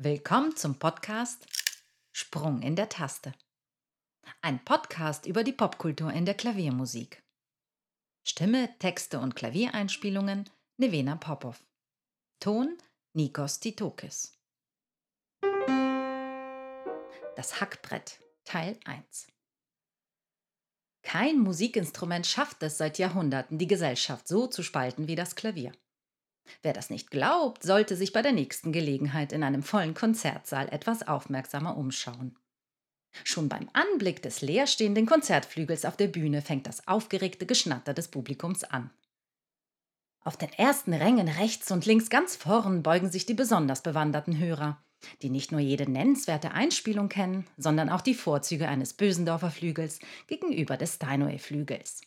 Willkommen zum Podcast Sprung in der Taste. Ein Podcast über die Popkultur in der Klaviermusik. Stimme, Texte und Klaviereinspielungen Nevena Popov. Ton Nikos Titokis. Das Hackbrett Teil 1 Kein Musikinstrument schafft es seit Jahrhunderten, die Gesellschaft so zu spalten wie das Klavier. Wer das nicht glaubt, sollte sich bei der nächsten Gelegenheit in einem vollen Konzertsaal etwas aufmerksamer umschauen. Schon beim Anblick des leerstehenden Konzertflügels auf der Bühne fängt das aufgeregte Geschnatter des Publikums an. Auf den ersten Rängen rechts und links ganz vorn beugen sich die besonders bewanderten Hörer, die nicht nur jede nennenswerte Einspielung kennen, sondern auch die Vorzüge eines Bösendorfer Flügels gegenüber des Steinway-Flügels.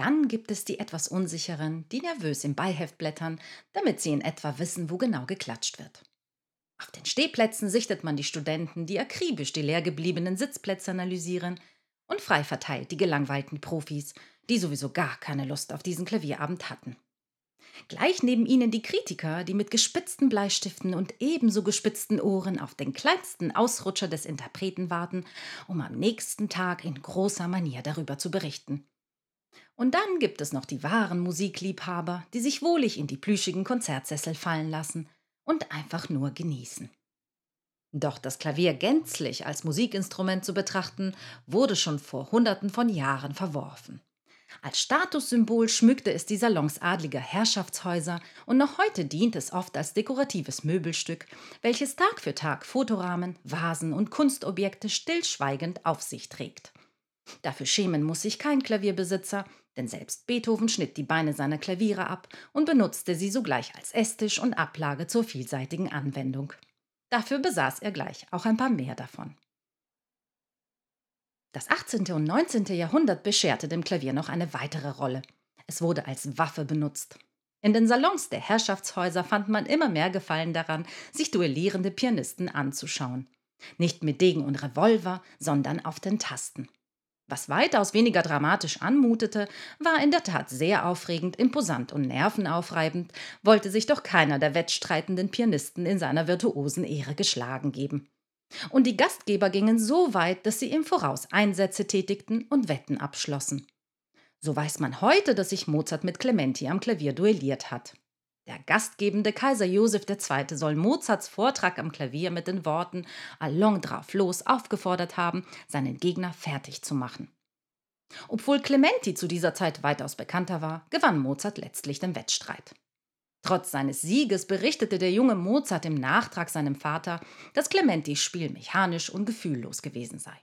Dann gibt es die etwas unsicheren, die nervös im Beiheft blättern, damit sie in etwa wissen, wo genau geklatscht wird. Auf den Stehplätzen sichtet man die Studenten, die akribisch die leer gebliebenen Sitzplätze analysieren, und frei verteilt die gelangweilten Profis, die sowieso gar keine Lust auf diesen Klavierabend hatten. Gleich neben ihnen die Kritiker, die mit gespitzten Bleistiften und ebenso gespitzten Ohren auf den kleinsten Ausrutscher des Interpreten warten, um am nächsten Tag in großer Manier darüber zu berichten. Und dann gibt es noch die wahren Musikliebhaber, die sich wohlig in die plüschigen Konzertsessel fallen lassen und einfach nur genießen. Doch das Klavier gänzlich als Musikinstrument zu betrachten, wurde schon vor Hunderten von Jahren verworfen. Als Statussymbol schmückte es die Salons adliger Herrschaftshäuser und noch heute dient es oft als dekoratives Möbelstück, welches Tag für Tag Fotorahmen, Vasen und Kunstobjekte stillschweigend auf sich trägt. Dafür schämen muss sich kein Klavierbesitzer, denn selbst Beethoven schnitt die Beine seiner Klaviere ab und benutzte sie sogleich als Esstisch und Ablage zur vielseitigen Anwendung. Dafür besaß er gleich auch ein paar mehr davon. Das 18. und 19. Jahrhundert bescherte dem Klavier noch eine weitere Rolle. Es wurde als Waffe benutzt. In den Salons der Herrschaftshäuser fand man immer mehr Gefallen daran, sich duellierende Pianisten anzuschauen. Nicht mit Degen und Revolver, sondern auf den Tasten. Was weitaus weniger dramatisch anmutete, war in der Tat sehr aufregend, imposant und nervenaufreibend, wollte sich doch keiner der wettstreitenden Pianisten in seiner virtuosen Ehre geschlagen geben. Und die Gastgeber gingen so weit, dass sie im Voraus Einsätze tätigten und Wetten abschlossen. So weiß man heute, dass sich Mozart mit Clementi am Klavier duelliert hat. Der gastgebende Kaiser Josef II. soll Mozarts Vortrag am Klavier mit den Worten Allons drauf los aufgefordert haben, seinen Gegner fertig zu machen. Obwohl Clementi zu dieser Zeit weitaus bekannter war, gewann Mozart letztlich den Wettstreit. Trotz seines Sieges berichtete der junge Mozart im Nachtrag seinem Vater, dass Clementis Spiel mechanisch und gefühllos gewesen sei.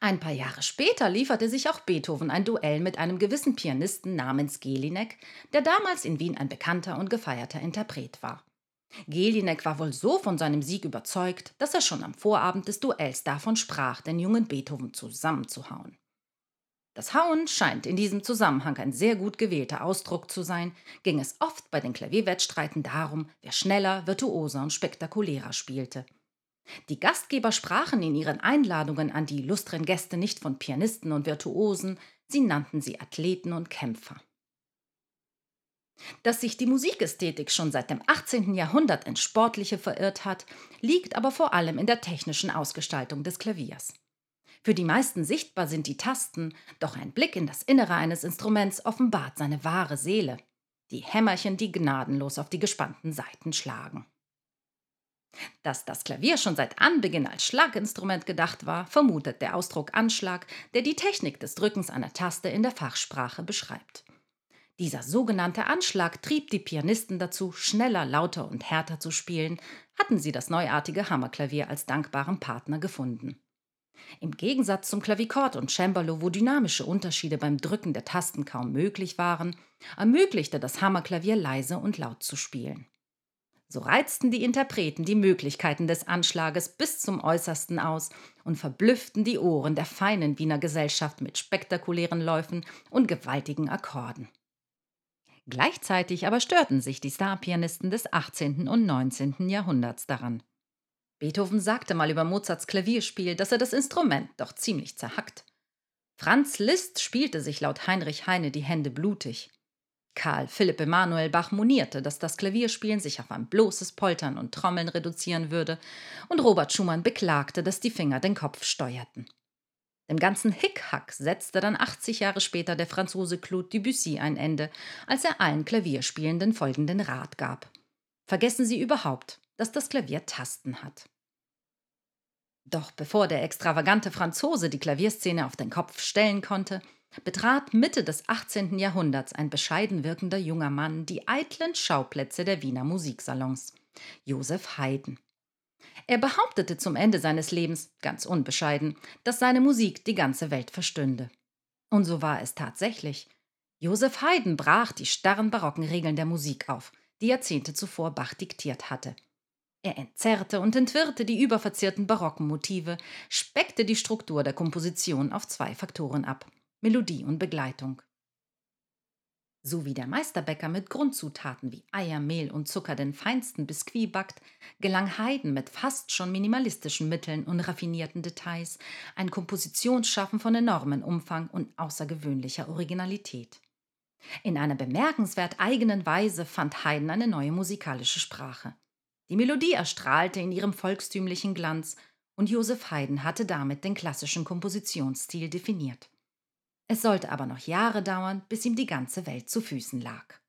Ein paar Jahre später lieferte sich auch Beethoven ein Duell mit einem gewissen Pianisten namens Gelinek, der damals in Wien ein bekannter und gefeierter Interpret war. Gelinek war wohl so von seinem Sieg überzeugt, dass er schon am Vorabend des Duells davon sprach, den jungen Beethoven zusammenzuhauen. Das Hauen scheint in diesem Zusammenhang ein sehr gut gewählter Ausdruck zu sein, ging es oft bei den Klavierwettstreiten darum, wer schneller, virtuoser und spektakulärer spielte. Die Gastgeber sprachen in ihren Einladungen an die illustren Gäste nicht von Pianisten und Virtuosen, sie nannten sie Athleten und Kämpfer. Dass sich die Musikästhetik schon seit dem 18. Jahrhundert ins Sportliche verirrt hat, liegt aber vor allem in der technischen Ausgestaltung des Klaviers. Für die meisten sichtbar sind die Tasten, doch ein Blick in das Innere eines Instruments offenbart seine wahre Seele. Die Hämmerchen, die gnadenlos auf die gespannten Saiten schlagen. Dass das Klavier schon seit Anbeginn als Schlaginstrument gedacht war, vermutet der Ausdruck Anschlag, der die Technik des Drückens einer Taste in der Fachsprache beschreibt. Dieser sogenannte Anschlag trieb die Pianisten dazu, schneller, lauter und härter zu spielen, hatten sie das neuartige Hammerklavier als dankbaren Partner gefunden. Im Gegensatz zum Klavikord und Cembalo, wo dynamische Unterschiede beim Drücken der Tasten kaum möglich waren, ermöglichte das Hammerklavier leise und laut zu spielen. So reizten die Interpreten die Möglichkeiten des Anschlages bis zum äußersten aus und verblüfften die Ohren der feinen Wiener Gesellschaft mit spektakulären Läufen und gewaltigen Akkorden. Gleichzeitig aber störten sich die Starpianisten des 18. und 19. Jahrhunderts daran. Beethoven sagte mal über Mozarts Klavierspiel, dass er das Instrument doch ziemlich zerhackt. Franz Liszt spielte sich laut Heinrich Heine die Hände blutig. Karl Philipp Emanuel Bach monierte, dass das Klavierspielen sich auf ein bloßes Poltern und Trommeln reduzieren würde, und Robert Schumann beklagte, dass die Finger den Kopf steuerten. Dem ganzen Hickhack setzte dann 80 Jahre später der Franzose Claude Debussy ein Ende, als er allen Klavierspielenden folgenden Rat gab. Vergessen Sie überhaupt, dass das Klavier Tasten hat. Doch bevor der extravagante Franzose die Klavierszene auf den Kopf stellen konnte, betrat Mitte des 18. Jahrhunderts ein bescheiden wirkender junger Mann die eitlen Schauplätze der Wiener Musiksalons, Josef Haydn. Er behauptete zum Ende seines Lebens, ganz unbescheiden, dass seine Musik die ganze Welt verstünde. Und so war es tatsächlich. Josef Haydn brach die starren barocken Regeln der Musik auf, die Jahrzehnte zuvor Bach diktiert hatte. Er entzerrte und entwirrte die überverzierten barocken Motive, speckte die Struktur der Komposition auf zwei Faktoren ab: Melodie und Begleitung. So wie der Meisterbäcker mit Grundzutaten wie Eier, Mehl und Zucker den feinsten Biskuit backt, gelang Haydn mit fast schon minimalistischen Mitteln und raffinierten Details ein Kompositionsschaffen von enormem Umfang und außergewöhnlicher Originalität. In einer bemerkenswert eigenen Weise fand Haydn eine neue musikalische Sprache. Die Melodie erstrahlte in ihrem volkstümlichen Glanz und Joseph Haydn hatte damit den klassischen Kompositionsstil definiert. Es sollte aber noch Jahre dauern, bis ihm die ganze Welt zu Füßen lag.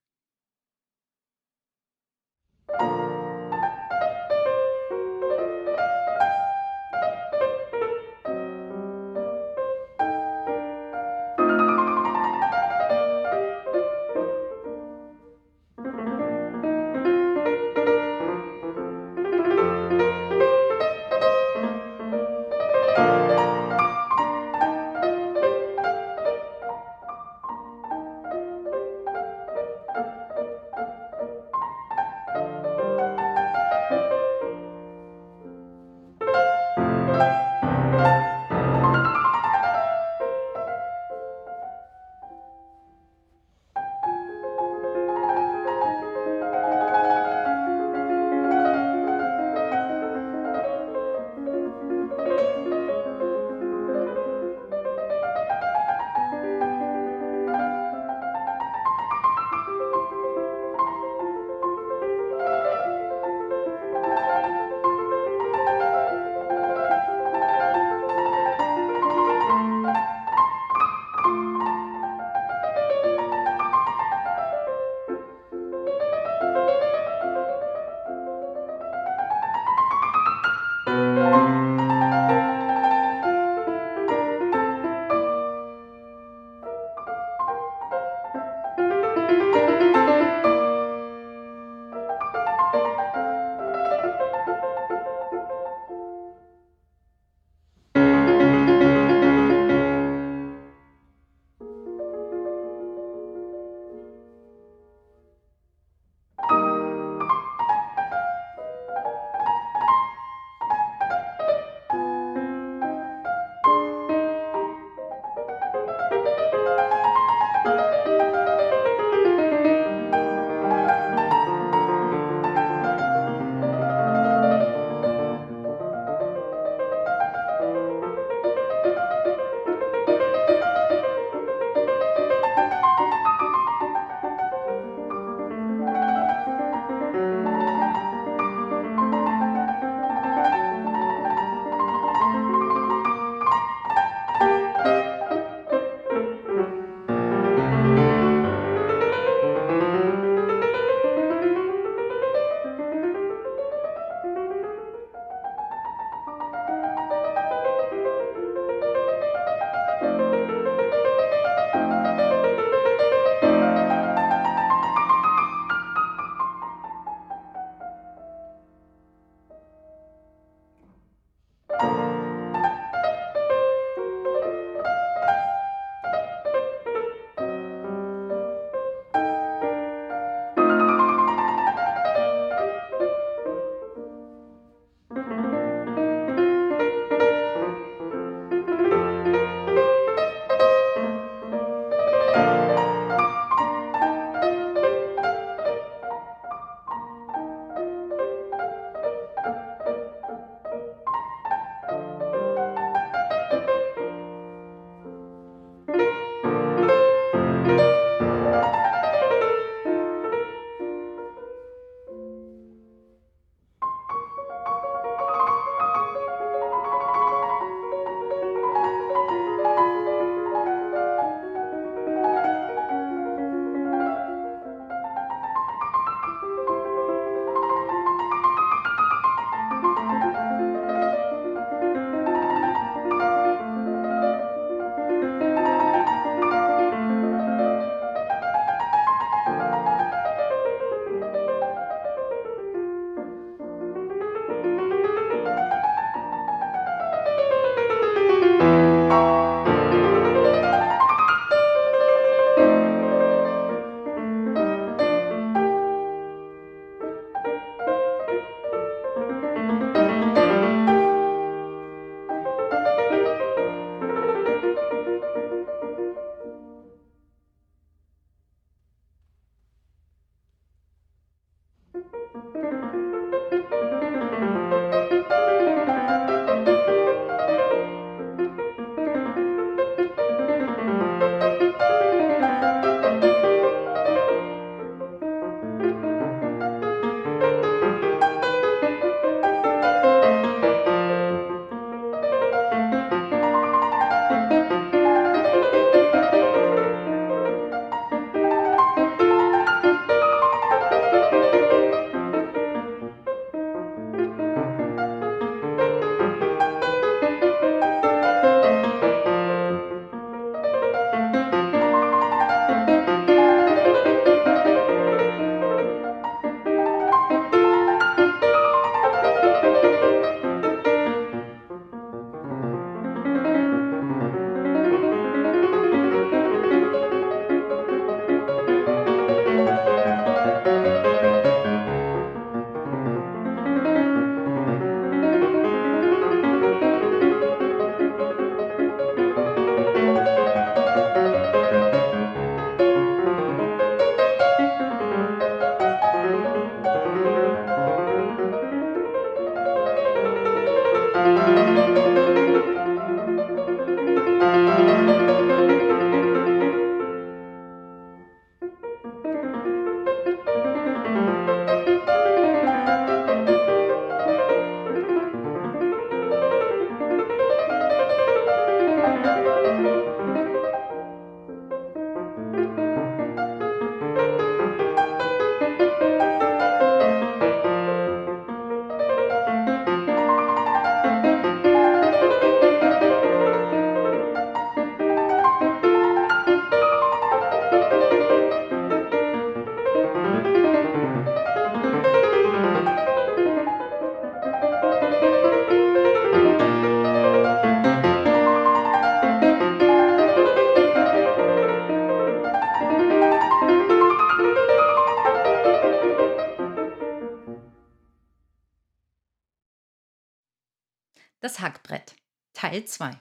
Teil 2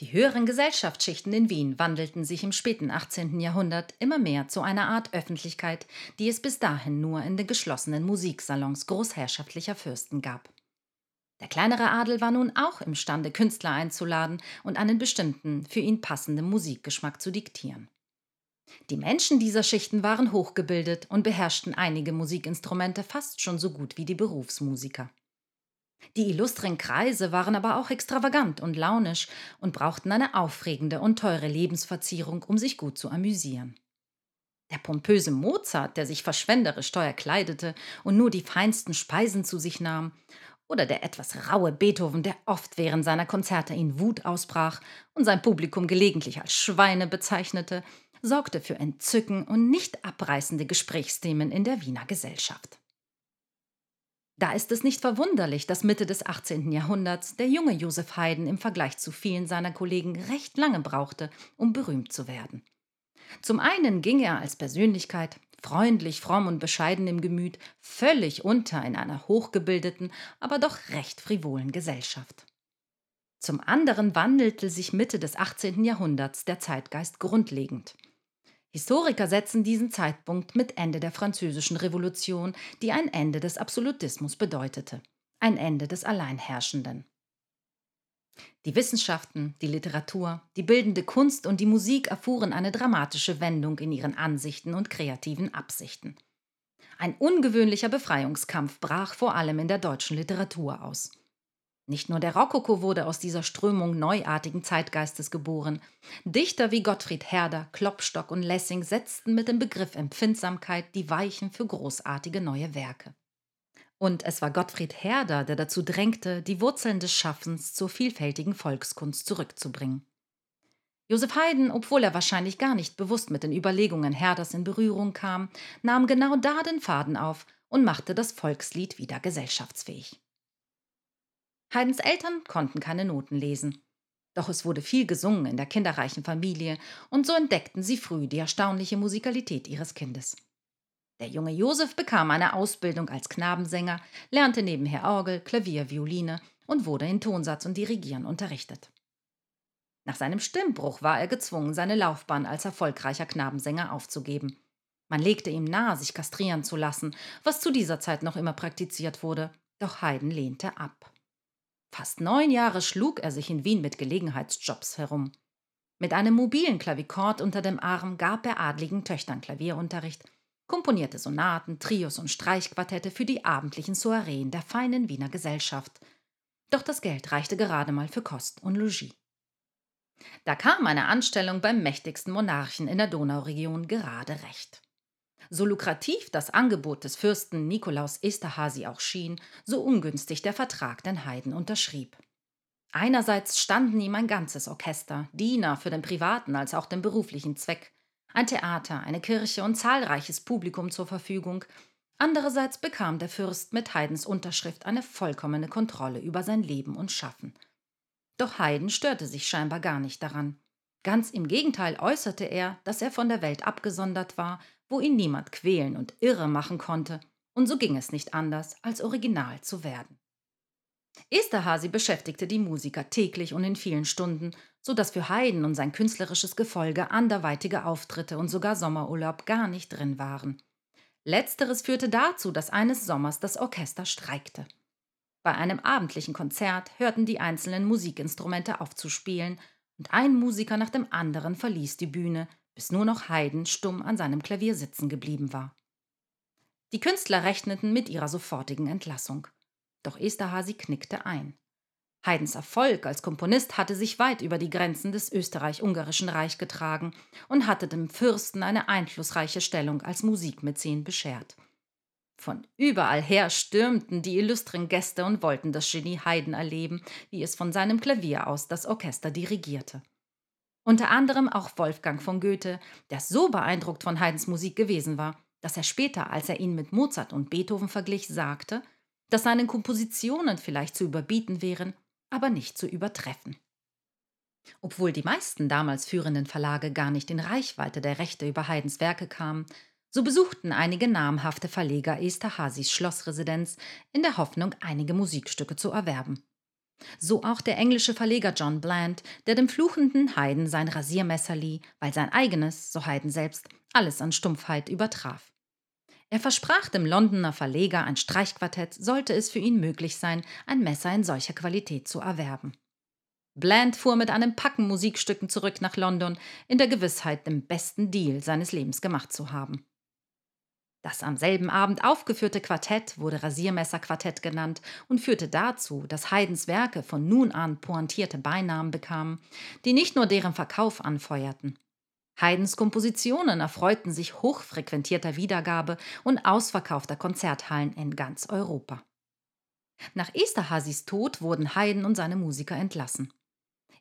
Die höheren Gesellschaftsschichten in Wien wandelten sich im späten 18. Jahrhundert immer mehr zu einer Art Öffentlichkeit, die es bis dahin nur in den geschlossenen Musiksalons großherrschaftlicher Fürsten gab. Der kleinere Adel war nun auch imstande, Künstler einzuladen und einen bestimmten, für ihn passenden Musikgeschmack zu diktieren. Die Menschen dieser Schichten waren hochgebildet und beherrschten einige Musikinstrumente fast schon so gut wie die Berufsmusiker. Die illustren Kreise waren aber auch extravagant und launisch und brauchten eine aufregende und teure Lebensverzierung, um sich gut zu amüsieren. Der pompöse Mozart, der sich verschwenderisch teuer kleidete und nur die feinsten Speisen zu sich nahm, oder der etwas raue Beethoven, der oft während seiner Konzerte in Wut ausbrach und sein Publikum gelegentlich als Schweine bezeichnete, sorgte für Entzücken und nicht abreißende Gesprächsthemen in der Wiener Gesellschaft. Da ist es nicht verwunderlich, dass Mitte des 18. Jahrhunderts der junge Josef Haydn im Vergleich zu vielen seiner Kollegen recht lange brauchte, um berühmt zu werden. Zum einen ging er als Persönlichkeit, freundlich, fromm und bescheiden im Gemüt, völlig unter in einer hochgebildeten, aber doch recht frivolen Gesellschaft. Zum anderen wandelte sich Mitte des 18. Jahrhunderts der Zeitgeist grundlegend. Historiker setzen diesen Zeitpunkt mit Ende der Französischen Revolution, die ein Ende des Absolutismus bedeutete, ein Ende des Alleinherrschenden. Die Wissenschaften, die Literatur, die bildende Kunst und die Musik erfuhren eine dramatische Wendung in ihren Ansichten und kreativen Absichten. Ein ungewöhnlicher Befreiungskampf brach vor allem in der deutschen Literatur aus. Nicht nur der Rokoko wurde aus dieser Strömung neuartigen Zeitgeistes geboren. Dichter wie Gottfried Herder, Klopstock und Lessing setzten mit dem Begriff Empfindsamkeit die Weichen für großartige neue Werke. Und es war Gottfried Herder, der dazu drängte, die Wurzeln des Schaffens zur vielfältigen Volkskunst zurückzubringen. Josef Haydn, obwohl er wahrscheinlich gar nicht bewusst mit den Überlegungen Herders in Berührung kam, nahm genau da den Faden auf und machte das Volkslied wieder gesellschaftsfähig. Haydns Eltern konnten keine Noten lesen. Doch es wurde viel gesungen in der kinderreichen Familie, und so entdeckten sie früh die erstaunliche Musikalität ihres Kindes. Der junge Josef bekam eine Ausbildung als Knabensänger, lernte nebenher Orgel, Klavier, Violine und wurde in Tonsatz und Dirigieren unterrichtet. Nach seinem Stimmbruch war er gezwungen, seine Laufbahn als erfolgreicher Knabensänger aufzugeben. Man legte ihm nahe, sich kastrieren zu lassen, was zu dieser Zeit noch immer praktiziert wurde, doch Haydn lehnte ab. Fast neun Jahre schlug er sich in Wien mit Gelegenheitsjobs herum. Mit einem mobilen Klavikord unter dem Arm gab er adligen Töchtern Klavierunterricht, komponierte Sonaten, Trios und Streichquartette für die abendlichen Soireen der feinen Wiener Gesellschaft. Doch das Geld reichte gerade mal für Kost und Logis. Da kam eine Anstellung beim mächtigsten Monarchen in der Donauregion gerade recht. So lukrativ das Angebot des Fürsten Nikolaus Esterhazy auch schien, so ungünstig der Vertrag den Haydn unterschrieb. Einerseits standen ihm ein ganzes Orchester, Diener für den privaten als auch den beruflichen Zweck, ein Theater, eine Kirche und zahlreiches Publikum zur Verfügung. Andererseits bekam der Fürst mit Haydns Unterschrift eine vollkommene Kontrolle über sein Leben und Schaffen. Doch Haydn störte sich scheinbar gar nicht daran. Ganz im Gegenteil äußerte er, dass er von der Welt abgesondert war wo ihn niemand quälen und irre machen konnte, und so ging es nicht anders, als original zu werden. Esterhazy beschäftigte die Musiker täglich und in vielen Stunden, so dass für Haydn und sein künstlerisches Gefolge anderweitige Auftritte und sogar Sommerurlaub gar nicht drin waren. Letzteres führte dazu, dass eines Sommers das Orchester streikte. Bei einem abendlichen Konzert hörten die einzelnen Musikinstrumente auf zu spielen, und ein Musiker nach dem anderen verließ die Bühne, bis nur noch Haydn stumm an seinem Klavier sitzen geblieben war. Die Künstler rechneten mit ihrer sofortigen Entlassung. Doch Esterhazy knickte ein. Haydns Erfolg als Komponist hatte sich weit über die Grenzen des Österreich-Ungarischen Reich getragen und hatte dem Fürsten eine einflussreiche Stellung als Musikmäzen beschert. Von überall her stürmten die illustren Gäste und wollten das Genie Haydn erleben, wie es von seinem Klavier aus das Orchester dirigierte. Unter anderem auch Wolfgang von Goethe, der so beeindruckt von Haydns Musik gewesen war, dass er später, als er ihn mit Mozart und Beethoven verglich, sagte, dass seine Kompositionen vielleicht zu überbieten wären, aber nicht zu übertreffen. Obwohl die meisten damals führenden Verlage gar nicht in Reichweite der Rechte über Haydns Werke kamen, so besuchten einige namhafte Verleger Esterhazys Schlossresidenz in der Hoffnung, einige Musikstücke zu erwerben. So auch der englische Verleger John Bland, der dem fluchenden Haydn sein Rasiermesser lieh, weil sein eigenes, so Haydn selbst, alles an Stumpfheit übertraf. Er versprach dem Londoner Verleger ein Streichquartett, sollte es für ihn möglich sein, ein Messer in solcher Qualität zu erwerben. Bland fuhr mit einem Packen Musikstücken zurück nach London, in der Gewissheit, den besten Deal seines Lebens gemacht zu haben. Das am selben Abend aufgeführte Quartett wurde Rasiermesserquartett genannt und führte dazu, dass Haydns Werke von nun an pointierte Beinamen bekamen, die nicht nur deren Verkauf anfeuerten. Haydns Kompositionen erfreuten sich hochfrequentierter Wiedergabe und ausverkaufter Konzerthallen in ganz Europa. Nach Esterhazys Tod wurden Haydn und seine Musiker entlassen.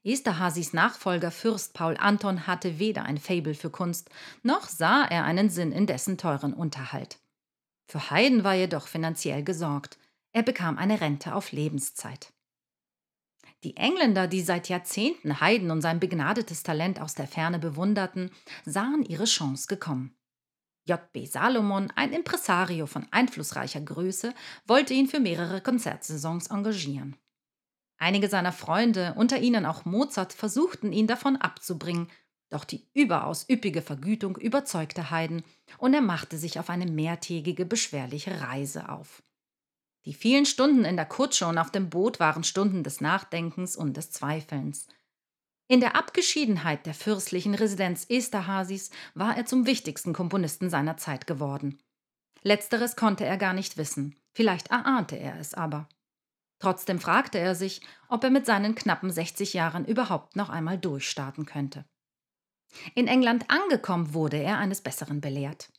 Esterhazys Nachfolger Fürst Paul Anton hatte weder ein Fabel für Kunst, noch sah er einen Sinn in dessen teuren Unterhalt. Für Haydn war jedoch finanziell gesorgt. Er bekam eine Rente auf Lebenszeit. Die Engländer, die seit Jahrzehnten Haydn und sein begnadetes Talent aus der Ferne bewunderten, sahen ihre Chance gekommen. J.B. Salomon, ein Impresario von einflussreicher Größe, wollte ihn für mehrere Konzertsaisons engagieren. Einige seiner Freunde, unter ihnen auch Mozart, versuchten ihn davon abzubringen, doch die überaus üppige Vergütung überzeugte Haydn und er machte sich auf eine mehrtägige beschwerliche Reise auf. Die vielen Stunden in der Kutsche und auf dem Boot waren Stunden des Nachdenkens und des Zweifelns. In der Abgeschiedenheit der fürstlichen Residenz Esterhazys war er zum wichtigsten Komponisten seiner Zeit geworden. Letzteres konnte er gar nicht wissen, vielleicht erahnte er es aber. Trotzdem fragte er sich, ob er mit seinen knappen 60 Jahren überhaupt noch einmal durchstarten könnte. In England angekommen wurde er eines Besseren belehrt.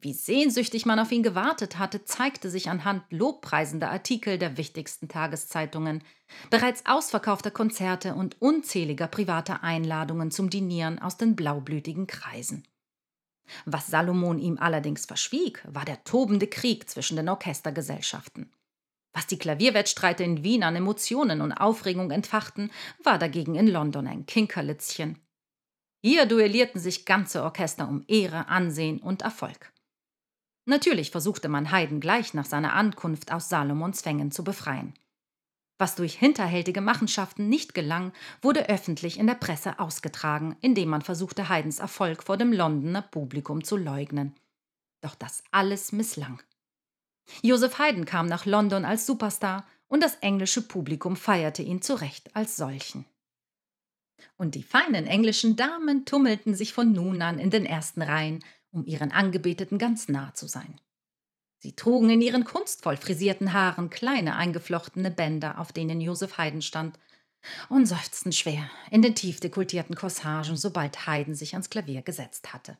Wie sehnsüchtig man auf ihn gewartet hatte, zeigte sich anhand lobpreisender Artikel der wichtigsten Tageszeitungen, bereits ausverkaufter Konzerte und unzähliger privater Einladungen zum Dinieren aus den blaublütigen Kreisen. Was Salomon ihm allerdings verschwieg, war der tobende Krieg zwischen den Orchestergesellschaften. Was die Klavierwettstreite in Wien an Emotionen und Aufregung entfachten, war dagegen in London ein Kinkerlitzchen. Hier duellierten sich ganze Orchester um Ehre, Ansehen und Erfolg. Natürlich versuchte man Haydn gleich nach seiner Ankunft aus Salomons Fängen zu befreien. Was durch hinterhältige Machenschaften nicht gelang, wurde öffentlich in der Presse ausgetragen, indem man versuchte, Haydns Erfolg vor dem Londoner Publikum zu leugnen. Doch das alles misslang. Joseph Haydn kam nach London als Superstar und das englische Publikum feierte ihn zu Recht als solchen. Und die feinen englischen Damen tummelten sich von nun an in den ersten Reihen, um ihren Angebeteten ganz nah zu sein. Sie trugen in ihren kunstvoll frisierten Haaren kleine eingeflochtene Bänder, auf denen Joseph Haydn stand, und seufzten schwer in den tief dekultierten Corsagen, sobald Haydn sich ans Klavier gesetzt hatte.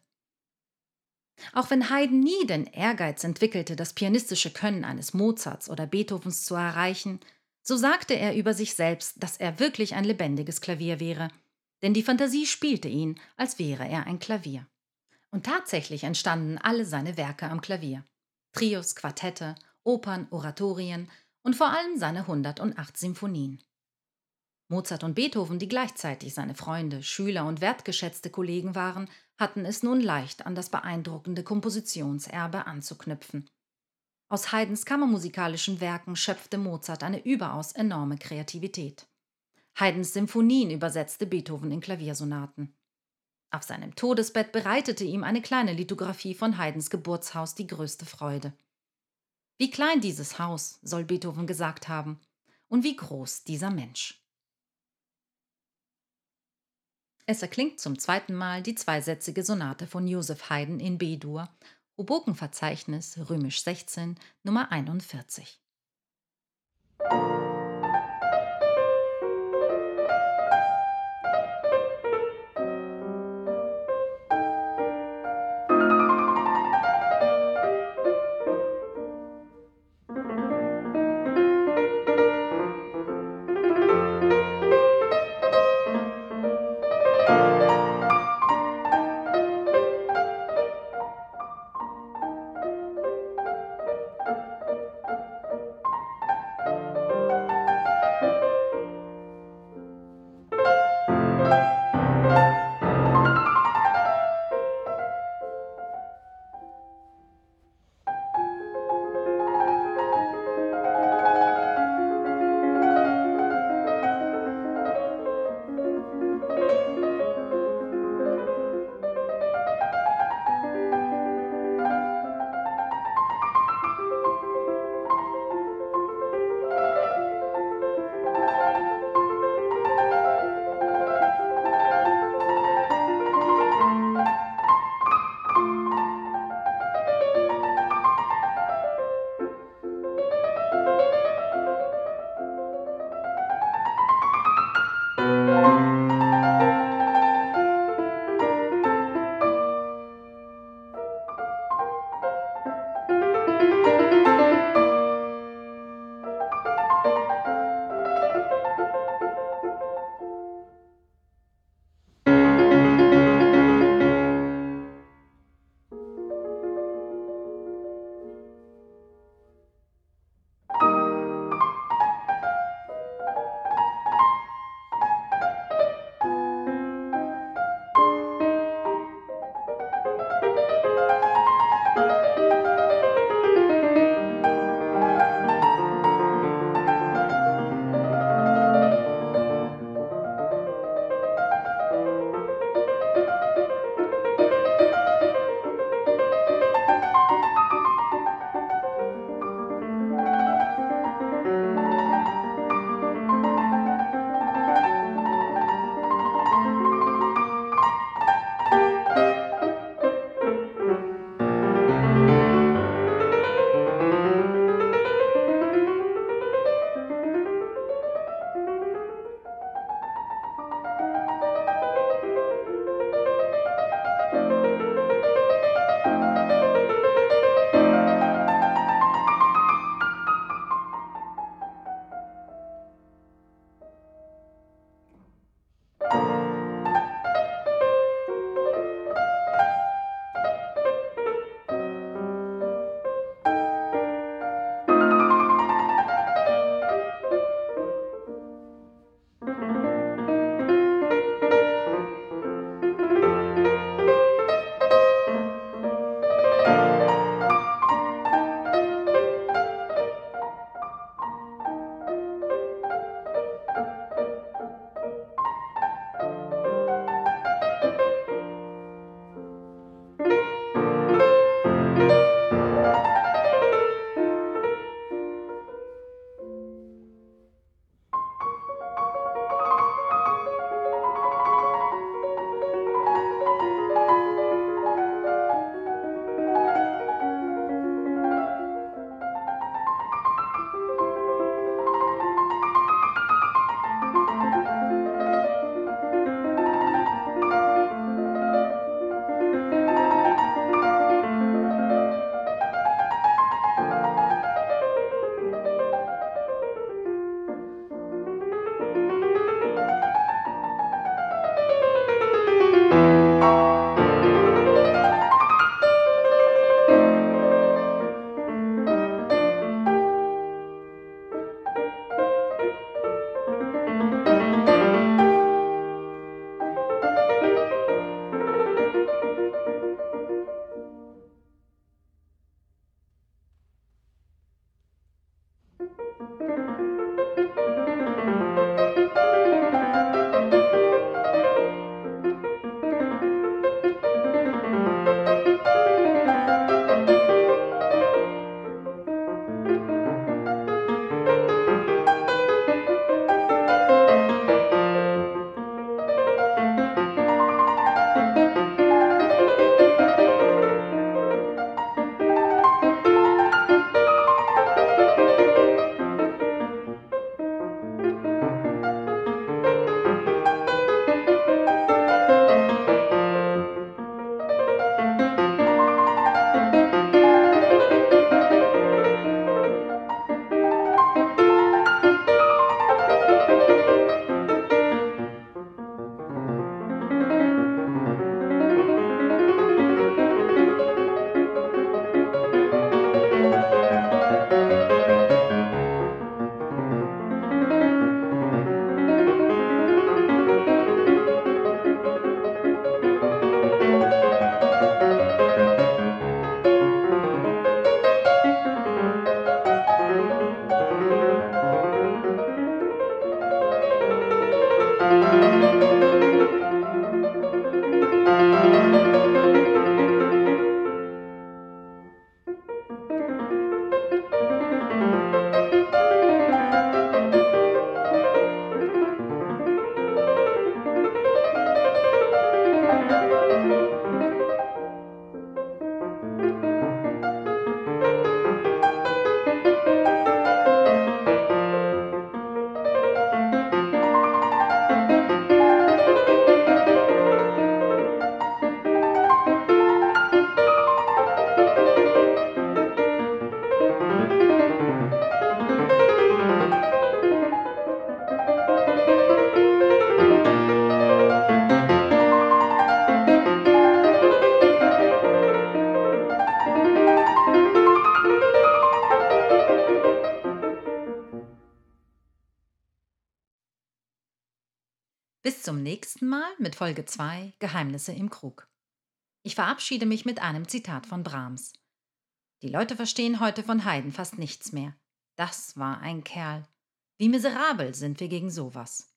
Auch wenn Haydn nie den Ehrgeiz entwickelte, das pianistische Können eines Mozarts oder Beethovens zu erreichen, so sagte er über sich selbst, dass er wirklich ein lebendiges Klavier wäre, denn die Fantasie spielte ihn, als wäre er ein Klavier. Und tatsächlich entstanden alle seine Werke am Klavier. Trios, Quartette, Opern, Oratorien und vor allem seine 108 Symphonien. Mozart und Beethoven, die gleichzeitig seine Freunde, Schüler und wertgeschätzte Kollegen waren, hatten es nun leicht, an das beeindruckende Kompositionserbe anzuknüpfen. Aus Haydns kammermusikalischen Werken schöpfte Mozart eine überaus enorme Kreativität. Haydns Symphonien übersetzte Beethoven in Klaviersonaten. Auf seinem Todesbett bereitete ihm eine kleine Lithografie von Haydns Geburtshaus die größte Freude. Wie klein dieses Haus, soll Beethoven gesagt haben, und wie groß dieser Mensch. Es erklingt zum zweiten Mal die zweisätzige Sonate von Joseph Haydn in B-Dur, Obokenverzeichnis römisch 16, Nummer 41. mit Folge 2 Geheimnisse im Krug. Ich verabschiede mich mit einem Zitat von Brahms. Die Leute verstehen heute von Haydn fast nichts mehr. Das war ein Kerl. Wie miserabel sind wir gegen sowas.